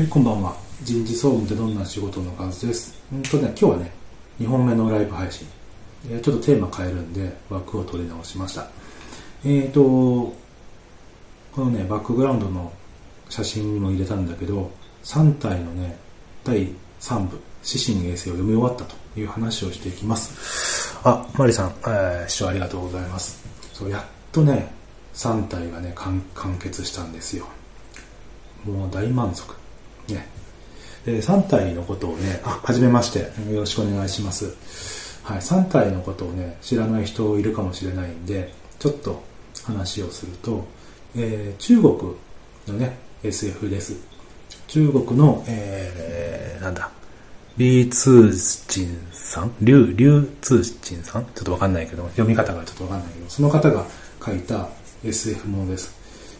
はい、こんばんは。人事総務でどんな仕事の数です？うんとね、今日はね、2本目のライブ配信。えちょっとテーマ変えるんで、枠を取り直しました。えーと、このね、バックグラウンドの写真にも入れたんだけど、3体のね、第3部、指針衛星を読み終わったという話をしていきます。あ、マリさん、えー、視聴ありがとうございます。そう、やっとね、3体がね、完結したんですよ。もう大満足。で、3体のことをね、あ、はじめまして。よろしくお願いします。はい、3体のことをね、知らない人いるかもしれないんで、ちょっと話をすると、えー中国のね、SF です。中国の、えー、なんだ、リー・ツーチンさん？リュウ、リュウ・ツーチンさん？ちょっとわかんないけど、読み方がちょっとわかんないけど、その方が書いた SF ものです。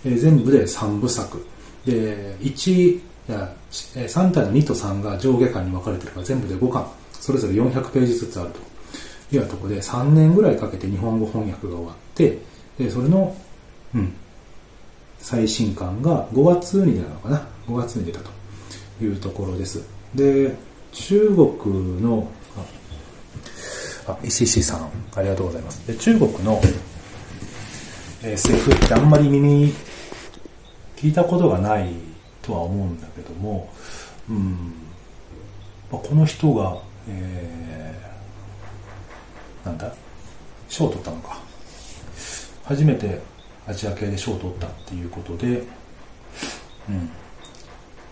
えー全部で3部作。で、1、3体の2と3が上下巻に分かれてるから全部で5巻。それぞれ400ページずつあるというようなところで3年ぐらいかけて日本語翻訳が終わって、でそれの、うん、最新刊が5月に出たのかな ?5 月に出たというところです。で、中国の、あ、石石さん、ありがとうございます。で中国の SF ってあんまり耳聞いたことがないとは思うんだけども、うんまあ、この人が、えーなんだ賞を取ったのか。初めてアジア系で賞を取ったっていうことで、うん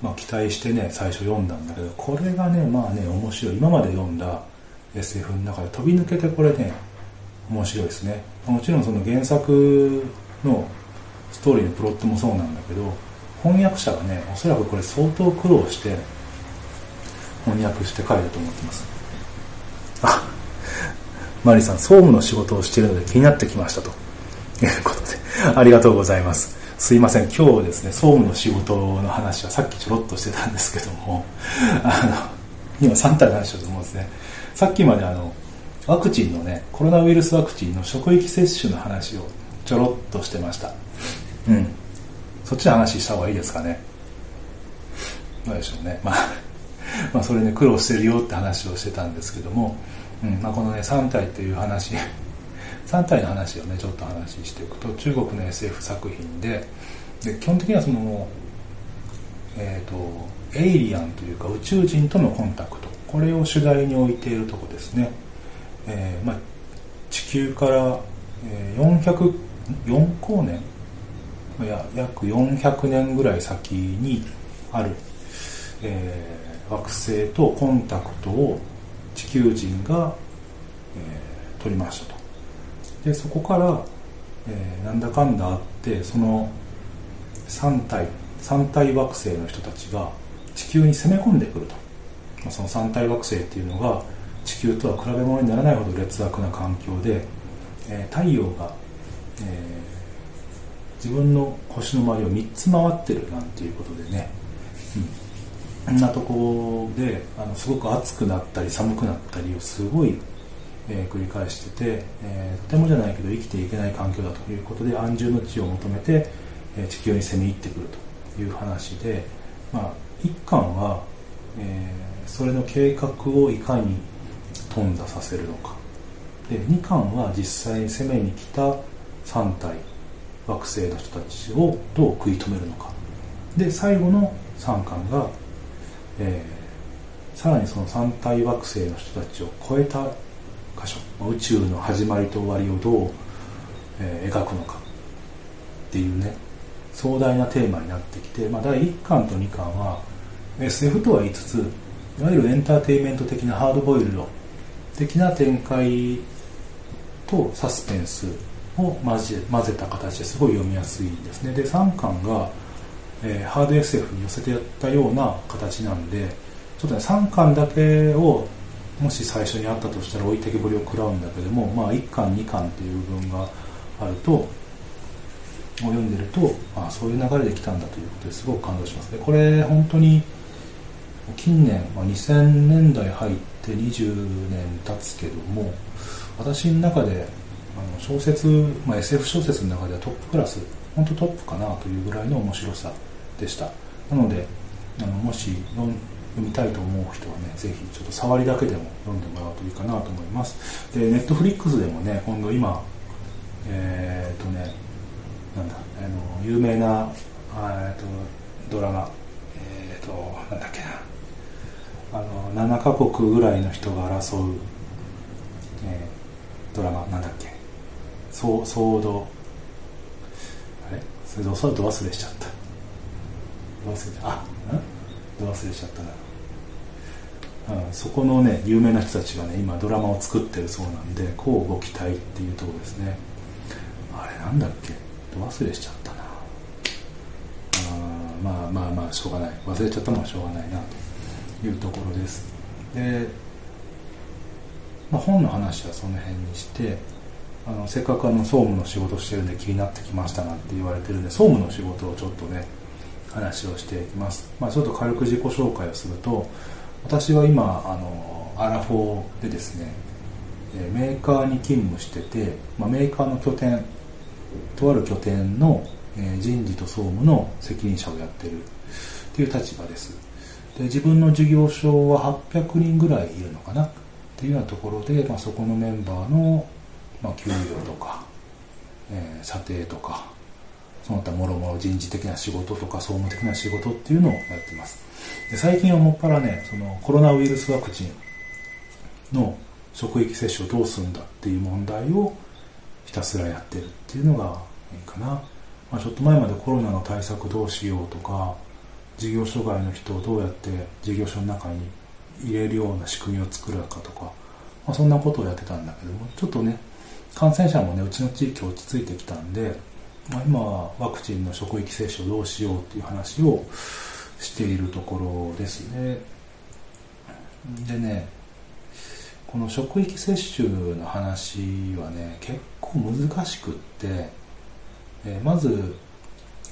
まあ、期待してね最初読んだんだけどこれがねまあね面白い。今まで読んだ SF の中で飛び抜けてこれね面白いですね。もちろんその原作のストーリーのプロットもそうなんだけど翻訳者がねおそらくこれ相当苦労して翻訳して書いたと思ってます。あマリさん総務の仕事をしているので気になってきましたと。いうことでありがとうございます。すいません今日ですね総務の仕事の話はさっきちょろっとしてたんですけどもあの今3体の話をと思うんですね。さっきまであのワクチンのねコロナウイルスワクチンの職域接種の話をちょろっとしてました。うん。そっちの話した方がいいですかね。どうでしょうね。まあ まあそれね苦労してるよって話をしてたんですけども、うんまあ、このね3体という話 3体の話をねちょっと話していくと中国の SF 作品でで基本的にはそのえー、とエイリアンというか宇宙人とのコンタクト。これを主題に置いているとこですね、えーまあ、地球から、えー400 4光年いや約400年ぐらい先にある、えー惑星とコンタクトを地球人が、えー取りましたと。でそこから、えーなんだかんだあってその3体三体惑星の人たちが地球に攻め込んでくると、まあその三体惑星っていうのが地球とは比べ物にならないほど劣悪な環境で、えー太陽が、えー自分の星の周りを3つ回ってるなんていうことでね、うん、こんなところであのすごく暑くなったり寒くなったりをすごい、えー繰り返してて、えーとてもじゃないけど生きていけない環境だということで安住の地を求めて、えー地球に攻め入ってくるという話で、まあ、一巻は、えーそれの計画をいかに頓挫させるのか。で2巻は実際に攻めに来た3体。惑星の人たちをどう食い止めるのか。で最後の3巻が、えーさらにその三体惑星の人たちを超えた箇所宇宙の始まりと終わりをどう、えー描くのかっていうね壮大なテーマになってきて、まあ、第1巻と2巻は SF とは言いつついわゆるエンターテインメント的なハードボイルド的な展開とサスペンスを混ぜ混ぜた形ですごい読みやすいですね。で3巻が、えーハード SF に寄せてやったような形なんでちょっとね3巻だけをもし最初にあったとしたら置いてけぼりを食らうんだけども、まあ、1巻2巻っていう部分があるとを読んでるとあそういう流れで来たんだということですごく感動します。ねこれ本当に近年、まあ、2000年代入って20年経つけども私の中での小説、まあ、SF 小説の中ではトップクラス本当トップかなというぐらいの面白さでした。なので、あのもし読みたいと思う人はねぜひちょっと触りだけでも読んでもらうといいかなと思います。でネットフリックスでもね今度今えー、っとねなんだあの有名なえっとドラマえー、となんだっけなあの7カ国ぐらいの人が争う、えー、ドラマなんだっけ。ソードあれ？それで遅いと忘れしちゃった。忘れちゃあん？忘れちゃったな、そこのね有名な人たちがね今ドラマを作ってるそうなんでこうご期待っていうとこですね。あれなんだっけ？忘れしちゃったな。あまあまあまあしょうがない。忘れちゃったのはしょうがないなというところです。で、まあ、本の話はその辺にしてあのせっかくあの総務の仕事してるんで気になってきましたなんて言われてるんで総務の仕事をちょっとね話をしていきます、まあ、ちょっと軽く自己紹介をすると私は今あのアラフォーでですねメーカーに勤務してて、まあ、メーカーの拠点とある拠点の人事と総務の責任者をやってるっていう立場です。で自分の事業所は800人ぐらいいるのかなっていうようなところで、まあ、そこのメンバーのまあ、給与とか、えー、査定とかその他もろもろ人事的な仕事とか総務的な仕事っていうのをやってます。で最近はもっぱらねそのコロナウイルスワクチンの職域接種をどうするんだっていう問題をひたすらやってるっていうのがいいかな、まあ、ちょっと前までコロナの対策どうしようとか事業所外の人をどうやって事業所の中に入れるような仕組みを作るかとか、まあ、そんなことをやってたんだけどもちょっとね感染者もねうちの地域落ち着いてきたんで、まあ、今はワクチンの職域接種をどうしようっていう話をしているところですね。でねこの職域接種の話はね結構難しくって、えまず、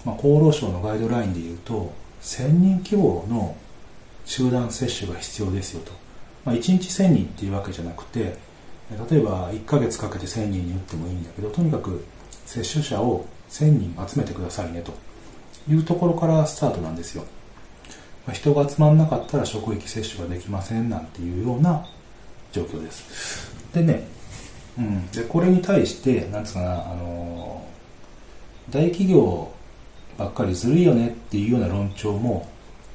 まあ、厚労省のガイドラインで言うと1000人規模の集団接種が必要ですよと、まあ、1日1000人っていうわけじゃなくて例えば1ヶ月かけて1000人に打ってもいいんだけどとにかく接種者を1000人集めてくださいねと。いうところからスタートなんですよ、まあ、人が集まんなかったら職域接種ができませんなんていうような状況です。でね、うん、でこれに対してなんつうかなあの大企業ばっかりずるいよねっていうような論調も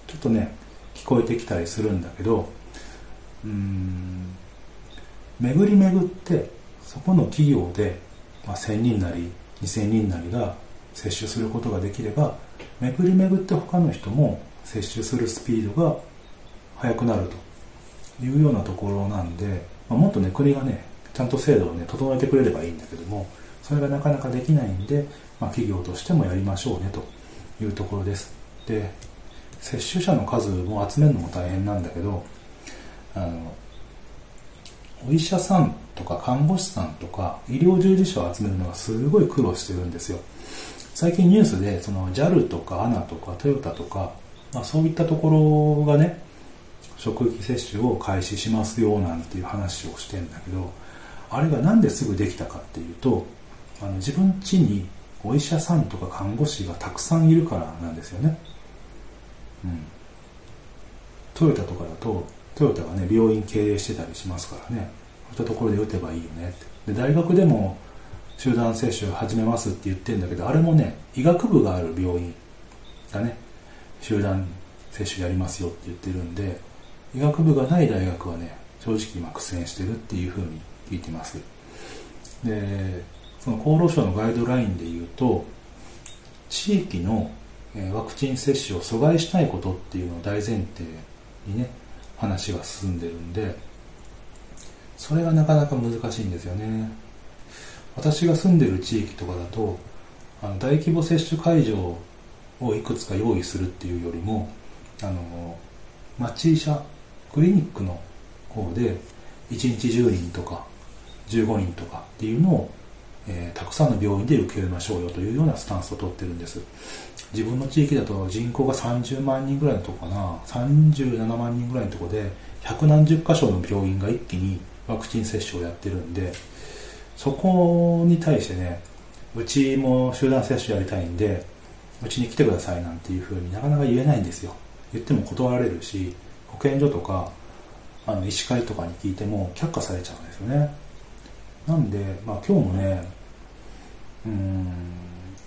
ちょっとね聞こえてきたりするんだけどうーん。巡り巡ってそこの企業で、まあ、1000人なり2000人なりが接種することができれば巡り巡って他の人も接種するスピードが速くなるというようなところなんで、まあ、もっとね国がねちゃんと制度をね整えてくれればいいんだけどもそれがなかなかできないんで、まあ、企業としてもやりましょうねというところです。で接種者の数も集めるのも大変なんだけどあのお医者さんとか看護師さんとか医療従事者を集めるのがすごい苦労してるんですよ。最近ニュースでその JAL とか ANA とかトヨタとか、まあ、そういったところがね職域接種を開始しますよなんていう話をしてんだけどあれがなんですぐできたかっていうとあの自分家にお医者さんとか看護師がたくさんいるからなんですよね、うん、トヨタとかだとトヨタがね病院経営してたりしますからね。そういったところで打てばいいよねって。で大学でも集団接種始めますって言ってるんだけどあれもね医学部がある病院がね集団接種やりますよって言ってるんで医学部がない大学はね正直今苦戦してるっていうふうに聞いてます。でその厚労省のガイドラインで言うと地域のワクチン接種を阻害しないことっていうのを大前提にね話が進んでるんでそれがなかなか難しいんですよね。私が住んでる地域とかだとあの大規模接種会場をいくつか用意するっていうよりもあの町医者クリニックの方で1日10人とか15人とかっていうのをえー、たくさんの病院で受け入れましょうよというようなスタンスをとってるんです。自分の地域だと人口が30万人ぐらいのとこかな。37万人ぐらいのとこで百何十箇所の病院が一気にワクチン接種をやってるんでそこに対してねうちも集団接種やりたいんでうちに来てくださいなんていうふうになかなか言えないんですよ。言っても断られるし保健所とかあの医師会とかに聞いても却下されちゃうんですよね。なんで、まあ、今日もねうん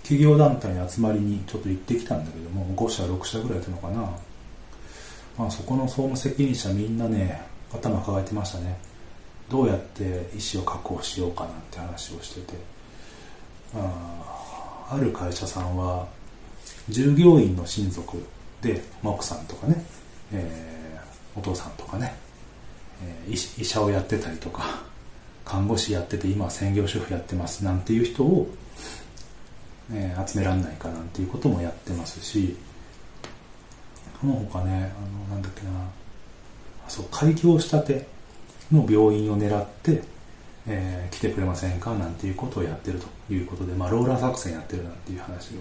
企業団体の集まりにちょっと行ってきたんだけども5社6社ぐらいいたのかな、まあ、そこの総務責任者みんなね頭抱えてましたね。どうやって医師を確保しようかなんて話をしてて。あある会社さんは従業員の親族で、まあ、奥さんとかね、えー、お父さんとかね、えー、医者をやってたりとか看護師やってて今は専業主婦やってますなんていう人を、えー、集めらんないかなんていうこともやってますしその他ねあのなんだっけなそう開業したての病院を狙って、えー、来てくれませんかなんていうことをやってるということで、まあ、ローラー作戦やってるなんていう話を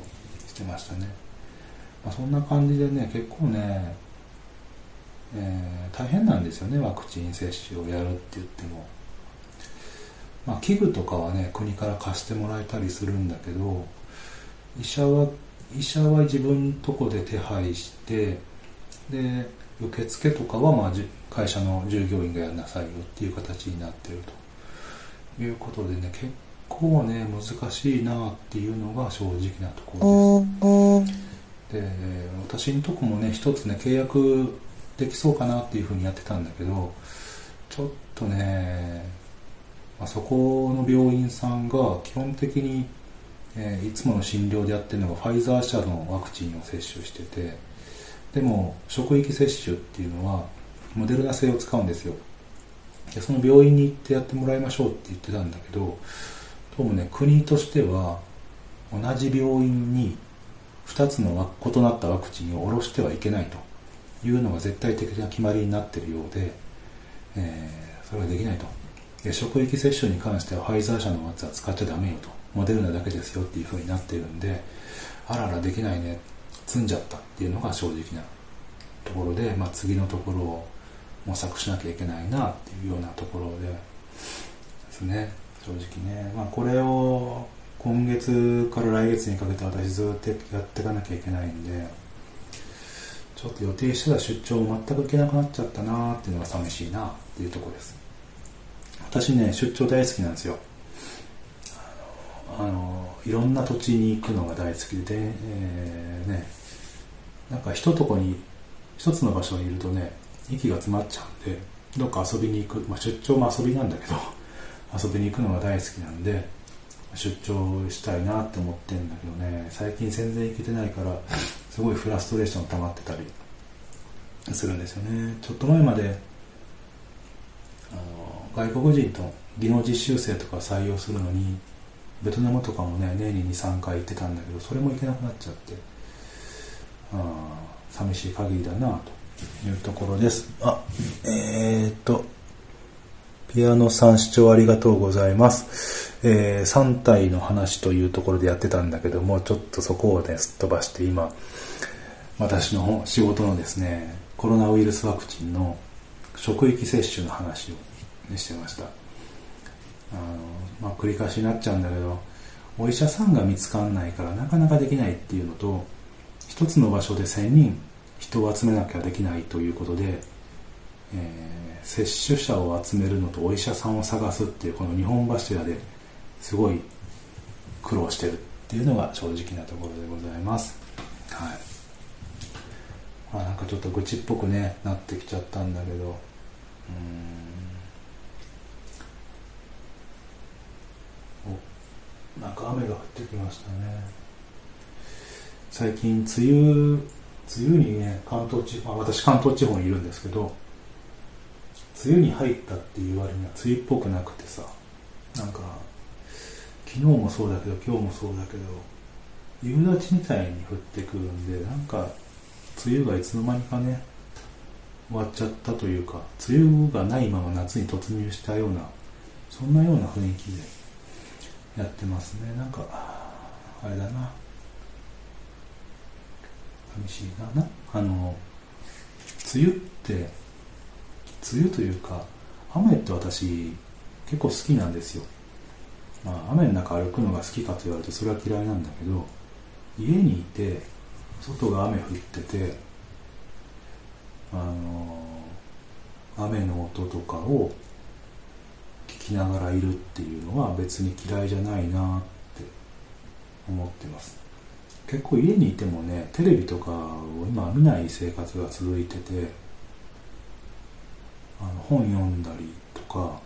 してましたね、まあ、そんな感じでね結構ね、えー、大変なんですよねワクチン接種をやるって言っても、まあ、器具とかはね国から貸してもらえたりするんだけど医者は医者は自分とこで手配してで受付とかはまあ会社の従業員がやんなさいよっていう形になってると。いうことでね結構ね難しいなっていうのが正直なところです。で私のとこもね一つね契約できそうかなっていうふうにやってたんだけどちょっとね、まあ、そこの病院さんが基本的に、えー、いつもの診療でやってるのがファイザー社のワクチンを接種しててでも職域接種っていうのはモデルナ製を使うんですよ。でその病院に行ってやってもらいましょうって言ってたんだけどどうもね国としては同じ病院に2つの異なったワクチンを下ろしてはいけないと。いうのが絶対的な決まりになってるようで、えー、それができないと。で職域接種に関してはファイザー社のやつは使っちゃダメよと。モデルナだけですよっていうふうになってるんであららできないね。積んじゃったっていうのが正直なところで、まあ、次のところを模索しなきゃいけないなっていうようなところでですね。正直ね、まあ、これを今月から来月にかけて私ずっとやっていかなきゃいけないんでちょっと予定してた出張を全く行けなくなっちゃったなっていうのが寂しいなっていうとこです。私ね出張大好きなんですよ。あのいろんな土地に行くのが大好きで、えー、ねなんか一とこに一つの場所にいるとね息が詰まっちゃうんでどっか遊びに行く、まあ、出張も遊びなんだけど 遊びに行くのが大好きなんで出張したいなって思ってんだけどね最近全然行けてないからすごいフラストレーション溜まってたりするんですよね。ちょっと前まで外国人と技能実習生とか採用するのにベトナムとかもね年に23回行ってたんだけどそれも行けなくなっちゃってあ寂しい限りだなというところです。あ、えー、っと、ピアノさん視聴ありがとうございます。えー、3体の話というところでやってたんだけども、ちょっとそこをね、すっ飛ばして今、私の仕事のですね、コロナウイルスワクチンの職域接種の話を、してました。あの、まあ、繰り返しになっちゃうんだけど、お医者さんが見つかんないからなかなかできないっていうのと、一つの場所で1000人人を集めなきゃできないということで、えー、接種者を集めるのとお医者さんを探すっていうこの2本柱ですごい苦労してるっていうのが正直なところでございます。はい。まあなんかちょっと愚痴っぽくねなってきちゃったんだけどうん。なんか雨が降ってきましたね。最近梅雨梅雨にね関東地方私関東地方にいるんですけど梅雨に入ったっていう割には梅雨っぽくなくてさなんか昨日もそうだけど今日もそうだけど夕立みたいに降ってくるんでなんか梅雨がいつの間にかね終わっちゃったというか梅雨がないまま夏に突入したようなそんなような雰囲気で。やってますね。なんかあれだな。寂しいな。なあの梅雨って梅雨というか雨って私結構好きなんですよ。まあ雨の中歩くのが好きかと言われるとそれは嫌いなんだけど家にいて外が雨降っててあの雨の音とかをきながらいるっていうのは別に嫌いじゃないなって思ってます。結構家にいてもねテレビとかを今見ない生活が続いててあの本読んだりとか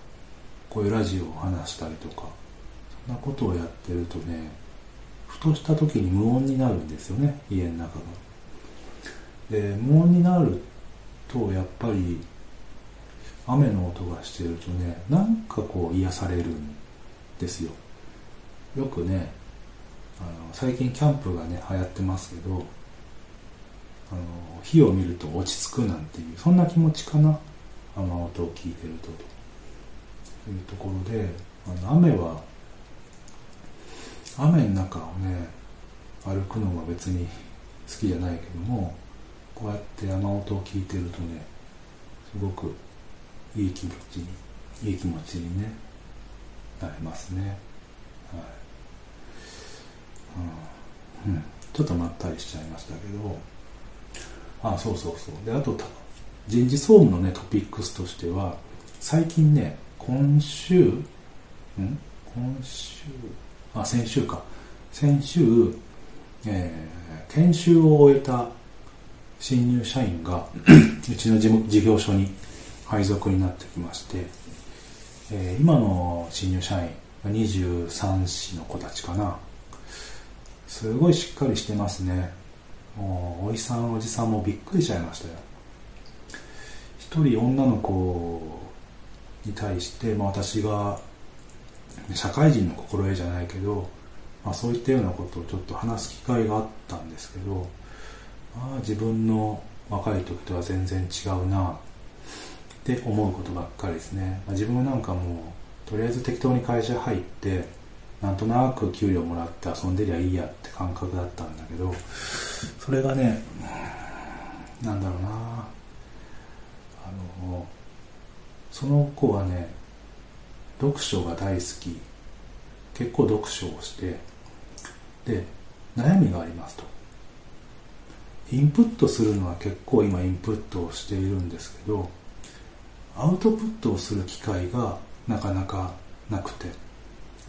こういうラジオを話したりとかそんなことをやってるとねふとした時に無音になるんですよね家の中が。で無音になるとやっぱり雨の音がしてるとねなんかこう癒されるんですよ。よくねあの最近キャンプがね流行ってますけどあの火を見ると落ち着くなんていうそんな気持ちかな？雨音を聞いてると。というところであの雨は雨の中をね歩くのは別に好きじゃないけどもこうやって雨音を聞いてるとねすごくいい気持ちにいい気持ちにねなれますね。はい、うん、ちょっとまったりしちゃいましたけど。あそうそうそう。であと人事総務のねトピックスとしては最近ね今週ん？今週あ先週か。先週、えー、研修を終えた新入社員が うちの事事業所に配属になってきまして、えー、今の新入社員23歳の子たちかな。すごいしっかりしてますね。もうおじさんおじさんもびっくりしちゃいましたよ。一人女の子に対して、まあ、私が社会人の心得じゃないけど、まあ、そういったようなことをちょっと話す機会があったんですけどあ自分の若い時とは全然違うなって思うことばっかりですね、まあ、自分なんかもとりあえず適当に会社入ってなんとなく給料もらって遊んでりゃいいやって感覚だったんだけどそれがねなんだろうな。あのその子はね読書が大好き。結構読書をしてで悩みがありますと。インプットするのは結構今インプットをしているんですけどアウトプットをする機会がなかなかなくて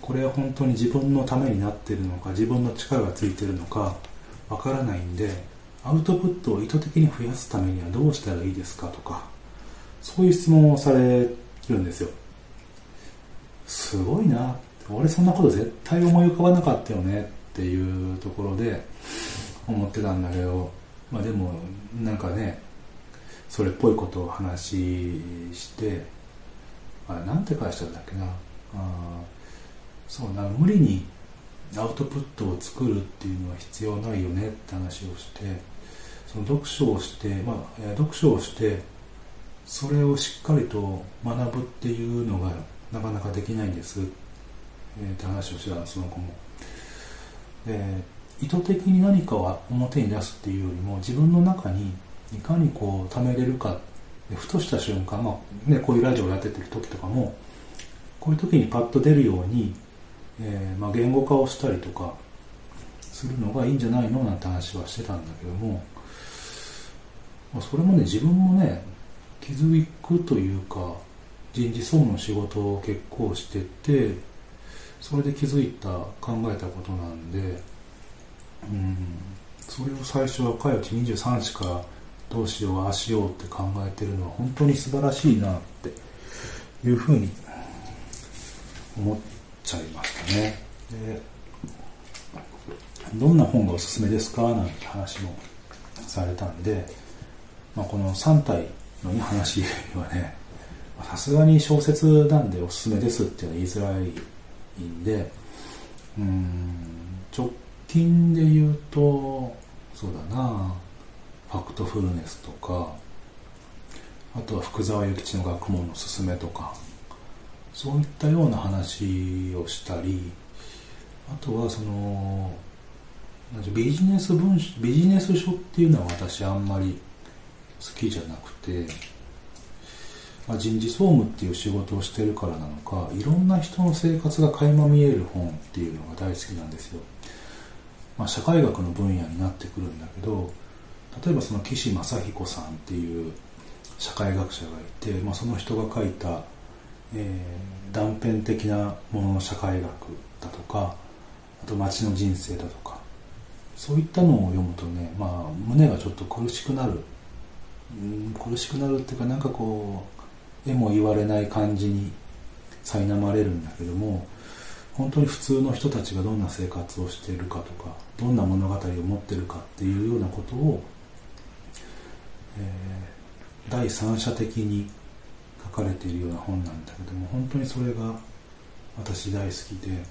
これは本当に自分のためになってるのか自分の力がついてるのかわからないんでアウトプットを意図的に増やすためにはどうしたらいいですかとかそういう質問をされるんですよ。すごいな。俺そんなこと絶対思い浮かばなかったよね。っていうところで思ってたんだけどまあでもなんかねそれっぽいことを話してあなんて返したんだっけなあそうな無理にアウトプットを作るっていうのは必要ないよねって話をしてその読書をして、まあ、読書をしてそれをしっかりと学ぶっていうのがなかなかできないんです、え、って話をしてたその子も。で意図的に何かを表に出すっていうよりも自分の中にいかにこう貯めれるかふとした瞬間、まあね、こういうラジオをやっててる時とかもこういう時にパッと出るように、えー、まあ、言語化をしたりとかするのがいいんじゃないのなんて話はしてたんだけども、まあ、それもね自分もね気づくというか人事総務の仕事を結構しててそれで気づいた考えたことなんでうんそれを最初若いうち23歳かどうしようああしようって考えてるのは本当に素晴らしいなっていうふうに思っちゃいましたね。でどんな本がおすすめですかなんて話もされたんで、まあ、この3体の話はねさすがに小説なんでおすすめですっていうのは言いづらいんでうん直近で言うとそうだなファクトフルネスとかあとは福沢諭吉の学問のすすめとかそういったような話をしたりあとはそのビジネス文書ビジネス書っていうのは私あんまり好きじゃなくて、まあ、人事総務っていう仕事をしてるからなのかいろんな人の生活が垣間見える本っていうのが大好きなんですよ、まあ、社会学の分野になってくるんだけど例えばその岸正彦さんっていう社会学者がいて、まあ、その人が書いた、えー、断片的なものの社会学だとかあと街の人生だとかそういったのを読むとね、まあ、胸がちょっと苦しくなる、うん、苦しくなるっていうかなんかこう絵も言われない感じに苛まれるんだけども本当に普通の人たちがどんな生活をしているかとかどんな物語を持ってるかっていうようなことを、えー、第三者的に書かれているような本なんだけども本当にそれが私大好きで、うん、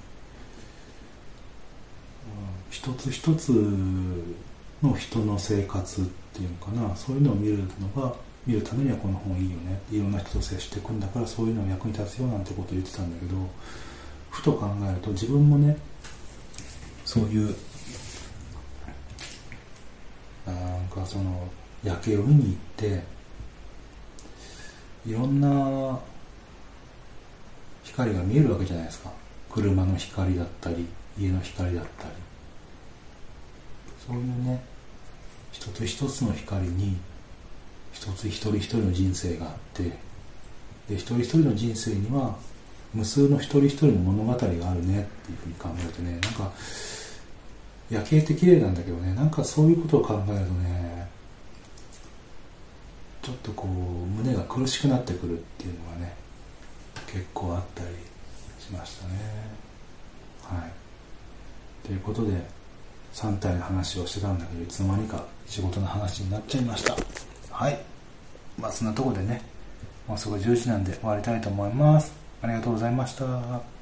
一つ一つの人の生活っていうのかなそういうのを見るのが見るためにはこの本いいよねいろんな人と接していくんだからそういうのが役に立つよなんてことを言ってたんだけどふと考えると自分もねそういうなんかその夜景を見に行っていろんな光が見えるわけじゃないですか。車の光だったり家の光だったり。そういうね一つ一つの光に一つ一人一人の人生があってで一人一人の人生には無数の一人一人の物語があるねっていうふうに考えるとねなんか夜景って綺麗なんだけどねなんかそういうことを考えるとねちょっとこう胸が苦しくなってくるっていうのがね結構あったりしましたね。はい。ということで3体の話をしてたんだけどいつの間にか仕事の話になっちゃいました。はい。まあそんなとこでねもうすぐ10時なんで終わりたいと思います。ありがとうございました。